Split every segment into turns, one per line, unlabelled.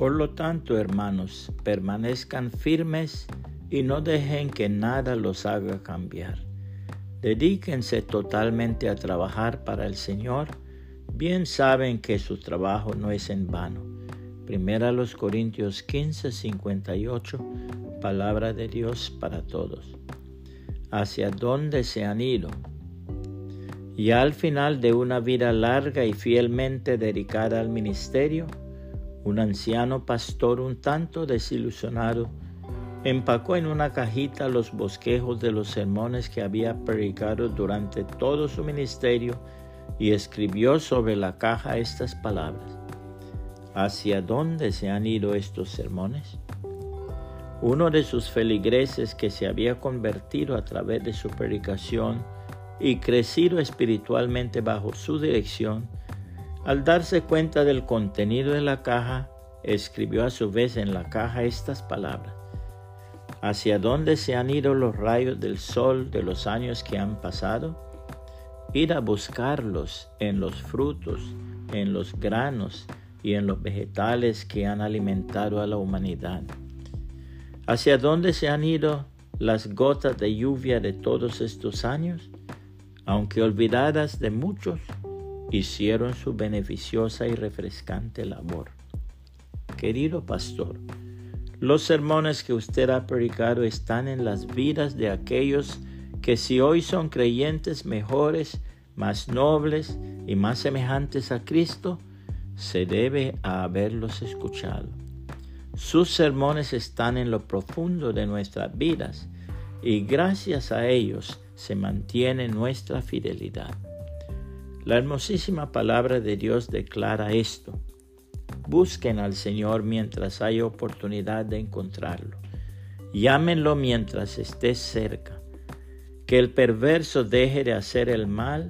Por lo tanto, hermanos, permanezcan firmes y no dejen que nada los haga cambiar. Dedíquense totalmente a trabajar para el Señor. Bien saben que su trabajo no es en vano. Primera los Corintios 15, 58, palabra de Dios para todos. ¿Hacia dónde se han ido? Y al final de una vida larga y fielmente dedicada al ministerio, un anciano pastor un tanto desilusionado empacó en una cajita los bosquejos de los sermones que había predicado durante todo su ministerio y escribió sobre la caja estas palabras. ¿Hacia dónde se han ido estos sermones? Uno de sus feligreses que se había convertido a través de su predicación y crecido espiritualmente bajo su dirección, al darse cuenta del contenido de la caja, escribió a su vez en la caja estas palabras. ¿Hacia dónde se han ido los rayos del sol de los años que han pasado? Ir a buscarlos en los frutos, en los granos y en los vegetales que han alimentado a la humanidad. ¿Hacia dónde se han ido las gotas de lluvia de todos estos años? Aunque olvidadas de muchos, hicieron su beneficiosa y refrescante labor. Querido pastor, los sermones que usted ha predicado están en las vidas de aquellos que si hoy son creyentes mejores, más nobles y más semejantes a Cristo, se debe a haberlos escuchado. Sus sermones están en lo profundo de nuestras vidas y gracias a ellos se mantiene nuestra fidelidad. La hermosísima palabra de Dios declara esto. Busquen al Señor mientras haya oportunidad de encontrarlo. Llámenlo mientras esté cerca. Que el perverso deje de hacer el mal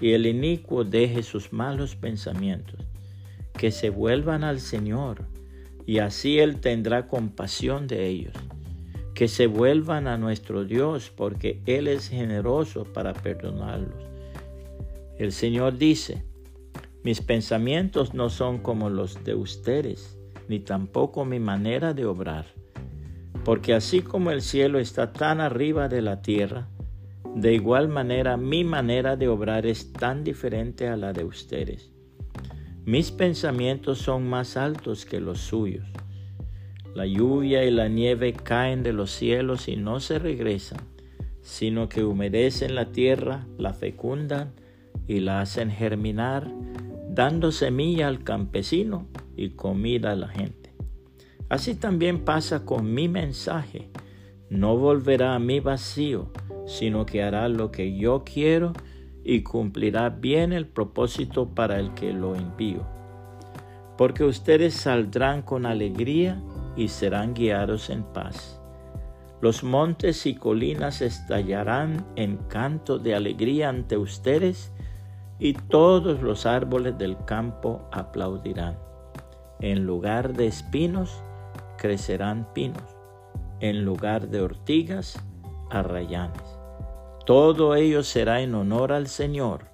y el inicuo deje sus malos pensamientos. Que se vuelvan al Señor y así Él tendrá compasión de ellos. Que se vuelvan a nuestro Dios porque Él es generoso para perdonarlos el Señor dice, mis pensamientos no son como los de ustedes, ni tampoco mi manera de obrar. Porque así como el cielo está tan arriba de la tierra, de igual manera mi manera de obrar es tan diferente a la de ustedes. Mis pensamientos son más altos que los suyos. La lluvia y la nieve caen de los cielos y no se regresan, sino que humedecen la tierra, la fecundan, y la hacen germinar, dando semilla al campesino y comida a la gente. Así también pasa con mi mensaje. No volverá a mí vacío, sino que hará lo que yo quiero y cumplirá bien el propósito para el que lo envío. Porque ustedes saldrán con alegría y serán guiados en paz. Los montes y colinas estallarán en canto de alegría ante ustedes y todos los árboles del campo aplaudirán. En lugar de espinos crecerán pinos, en lugar de ortigas, arrayanes. Todo ello será en honor al Señor,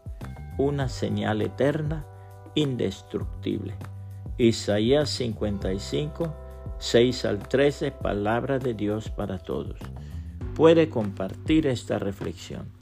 una señal eterna, indestructible. Isaías 55, 6 al 13, palabra de Dios para todos. Puede compartir esta reflexión